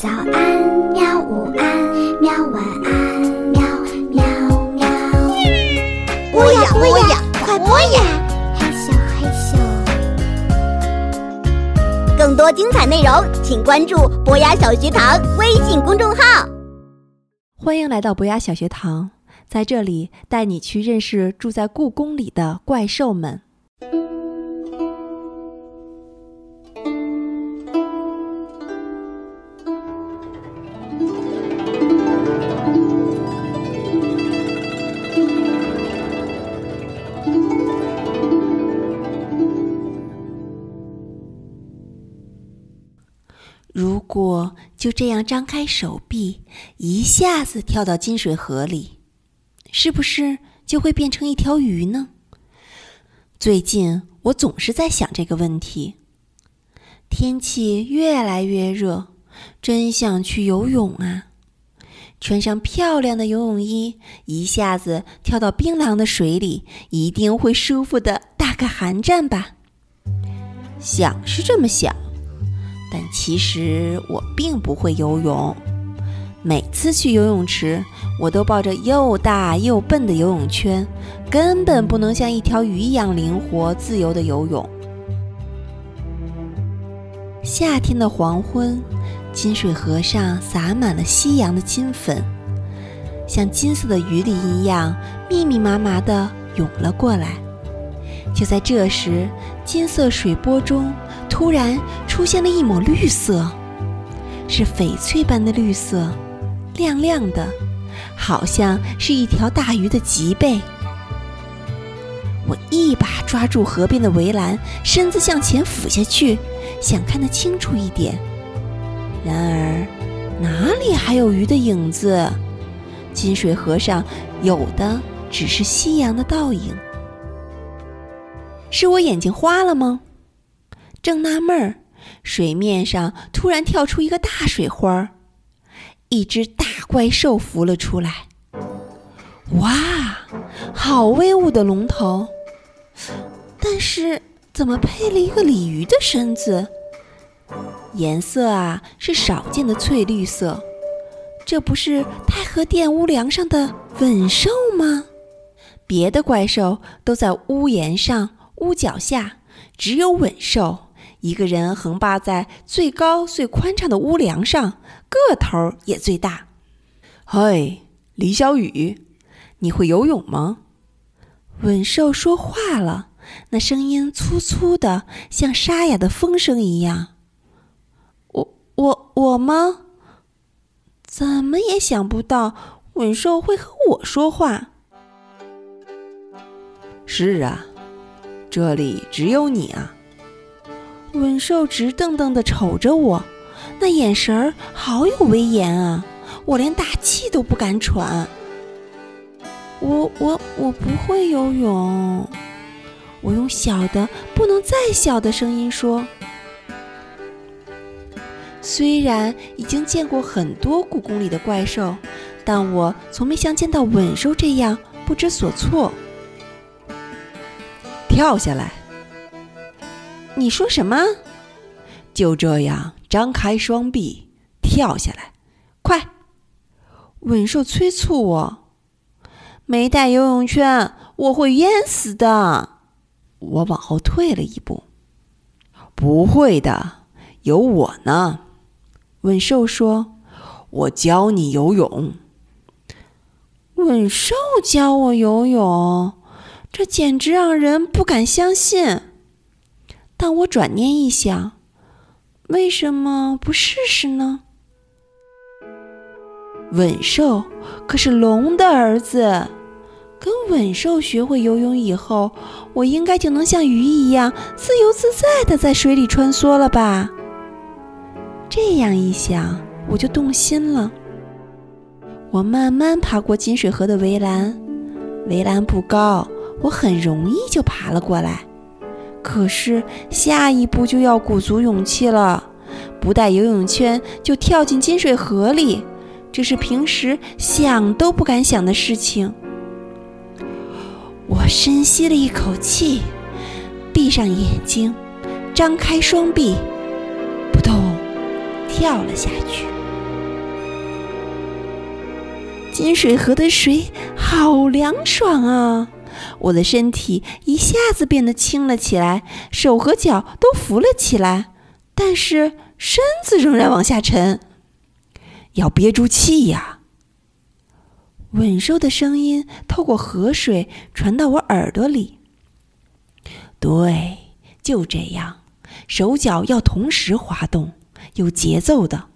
早安，喵！午安，喵！晚安，喵喵喵。播呀播呀，快播呀！嘿咻嘿咻。更多精彩内容，请关注博雅小学堂微信公众号。欢迎来到博雅小学堂，在这里带你去认识住在故宫里的怪兽们。如果就这样张开手臂，一下子跳到金水河里，是不是就会变成一条鱼呢？最近我总是在想这个问题。天气越来越热，真想去游泳啊！穿上漂亮的游泳衣，一下子跳到冰凉的水里，一定会舒服的打个寒战吧？想是这么想。但其实我并不会游泳，每次去游泳池，我都抱着又大又笨的游泳圈，根本不能像一条鱼一样灵活自由的游泳。夏天的黄昏，金水河上洒满了夕阳的金粉，像金色的鱼鳞一样密密麻麻地涌了过来。就在这时，金色水波中。突然出现了一抹绿色，是翡翠般的绿色，亮亮的，好像是一条大鱼的脊背。我一把抓住河边的围栏，身子向前俯下去，想看得清楚一点。然而，哪里还有鱼的影子？金水河上有的只是夕阳的倒影。是我眼睛花了吗？正纳闷儿，水面上突然跳出一个大水花儿，一只大怪兽浮了出来。哇，好威武的龙头！但是怎么配了一个鲤鱼的身子？颜色啊是少见的翠绿色，这不是太和殿屋梁上的吻兽吗？别的怪兽都在屋檐上、屋脚下，只有吻兽。一个人横霸在最高最宽敞的屋梁上，个头也最大。嘿，李小雨，你会游泳吗？吻兽说话了，那声音粗粗的，像沙哑的风声一样。我我我吗？怎么也想不到吻兽会和我说话。是啊，这里只有你啊。吻兽直瞪瞪地瞅着我，那眼神儿好有威严啊！我连大气都不敢喘。我我我不会游泳，我用小的不能再小的声音说。虽然已经见过很多故宫里的怪兽，但我从没像见到吻兽这样不知所措。跳下来。你说什么？就这样张开双臂跳下来，快！稳兽催促我，没带游泳圈，我会淹死的。我往后退了一步。不会的，有我呢。稳兽说：“我教你游泳。”稳兽教我游泳，这简直让人不敢相信。但我转念一想，为什么不试试呢？吻兽可是龙的儿子，跟吻兽学会游泳以后，我应该就能像鱼一样自由自在的在水里穿梭了吧？这样一想，我就动心了。我慢慢爬过金水河的围栏，围栏不高，我很容易就爬了过来。可是下一步就要鼓足勇气了。不带游泳圈就跳进金水河里这是平时想都不敢想的事情。我深吸了一口气闭上眼睛张开双臂扑通跳了下去。金水河的水好凉爽啊。我的身体一下子变得轻了起来，手和脚都浮了起来，但是身子仍然往下沉。要憋住气呀！稳兽的声音透过河水传到我耳朵里。对，就这样，手脚要同时滑动，有节奏的。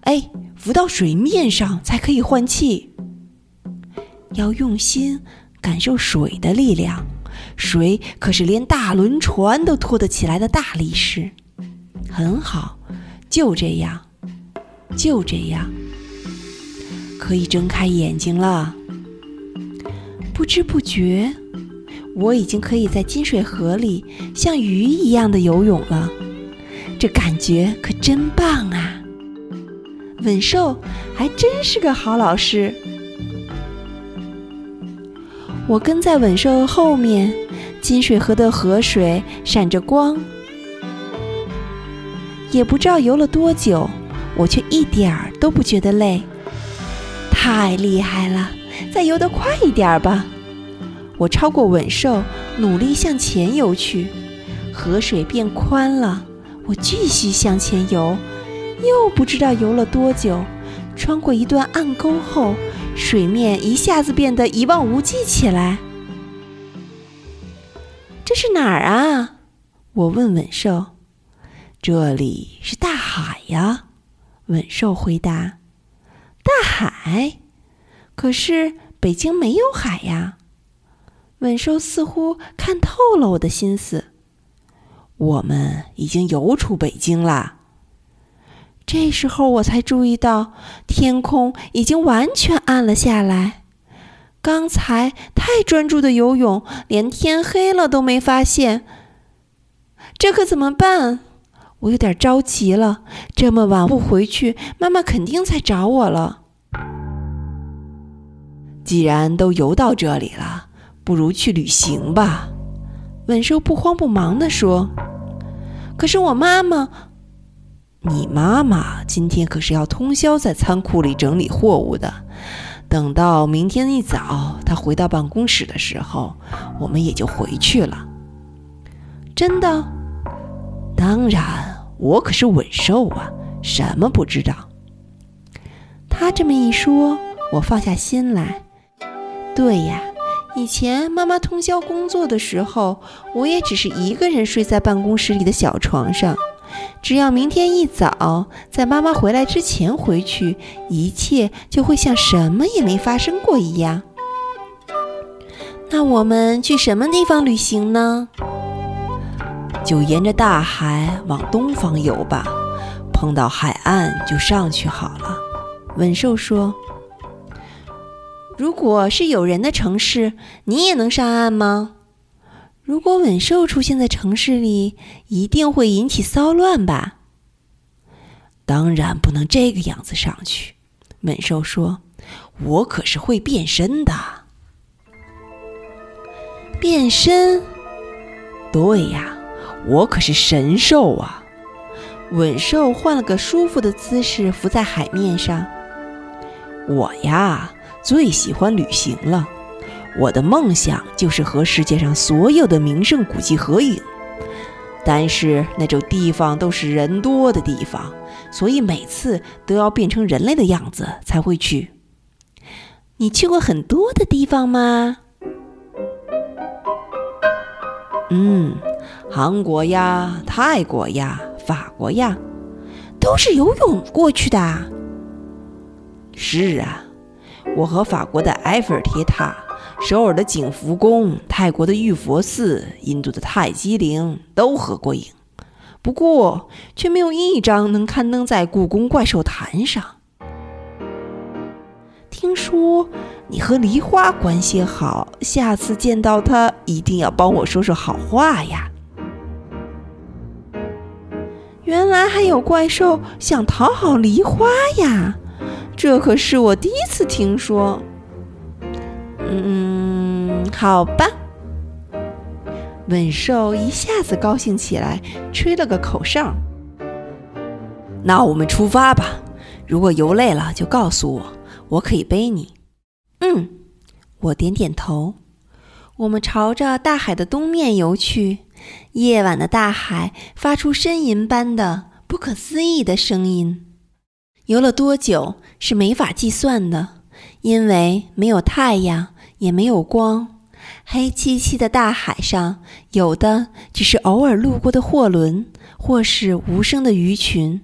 哎，浮到水面上才可以换气。要用心感受水的力量，水可是连大轮船都拖得起来的大力士。很好，就这样。就这样，可以睁开眼睛了。不知不觉，我已经可以在金水河里像鱼一样的游泳了。这感觉可真棒啊！稳兽还真是个好老师。我跟在稳兽后面，金水河的河水闪着光，也不知道游了多久。我却一点儿都不觉得累，太厉害了！再游得快一点吧。我超过稳兽，努力向前游去。河水变宽了，我继续向前游，又不知道游了多久。穿过一段暗沟后，水面一下子变得一望无际起来。这是哪儿啊？我问稳兽。这里是大海呀。稳兽回答：“大海，可是北京没有海呀。”稳兽似乎看透了我的心思：“我们已经游出北京啦。”这时候我才注意到，天空已经完全暗了下来。刚才太专注的游泳，连天黑了都没发现。这可怎么办？我有点着急了，这么晚不回去，妈妈肯定在找我了。既然都游到这里了，不如去旅行吧。”稳兽不慌不忙地说。“可是我妈妈……你妈妈今天可是要通宵在仓库里整理货物的。等到明天一早，她回到办公室的时候，我们也就回去了。”真的？当然。我可是稳兽啊，什么不知道？他这么一说，我放下心来。对呀，以前妈妈通宵工作的时候，我也只是一个人睡在办公室里的小床上。只要明天一早在妈妈回来之前回去，一切就会像什么也没发生过一样。那我们去什么地方旅行呢？就沿着大海往东方游吧，碰到海岸就上去好了。稳兽说：“如果是有人的城市，你也能上岸吗？如果稳兽出现在城市里，一定会引起骚乱吧？”当然不能这个样子上去。稳兽说：“我可是会变身的。”变身？对呀。我可是神兽啊！稳兽换了个舒服的姿势浮在海面上。我呀，最喜欢旅行了。我的梦想就是和世界上所有的名胜古迹合影。但是那种地方都是人多的地方，所以每次都要变成人类的样子才会去。你去过很多的地方吗？嗯。韩国呀，泰国呀，法国呀，都是游泳过去的。是啊，我和法国的埃菲尔铁塔、首尔的景福宫、泰国的玉佛寺、印度的泰姬陵都合过影，不过却没有一张能刊登在故宫怪兽坛上。听说你和梨花关系好，下次见到他一定要帮我说说好话呀。原来还有怪兽想讨好梨花呀！这可是我第一次听说。嗯，好吧。稳兽一下子高兴起来，吹了个口哨。那我们出发吧。如果游累了，就告诉我，我可以背你。嗯，我点点头。我们朝着大海的东面游去。夜晚的大海发出呻吟般的不可思议的声音。游了多久是没法计算的，因为没有太阳，也没有光。黑漆漆的大海上，有的只是偶尔路过的货轮，或是无声的鱼群。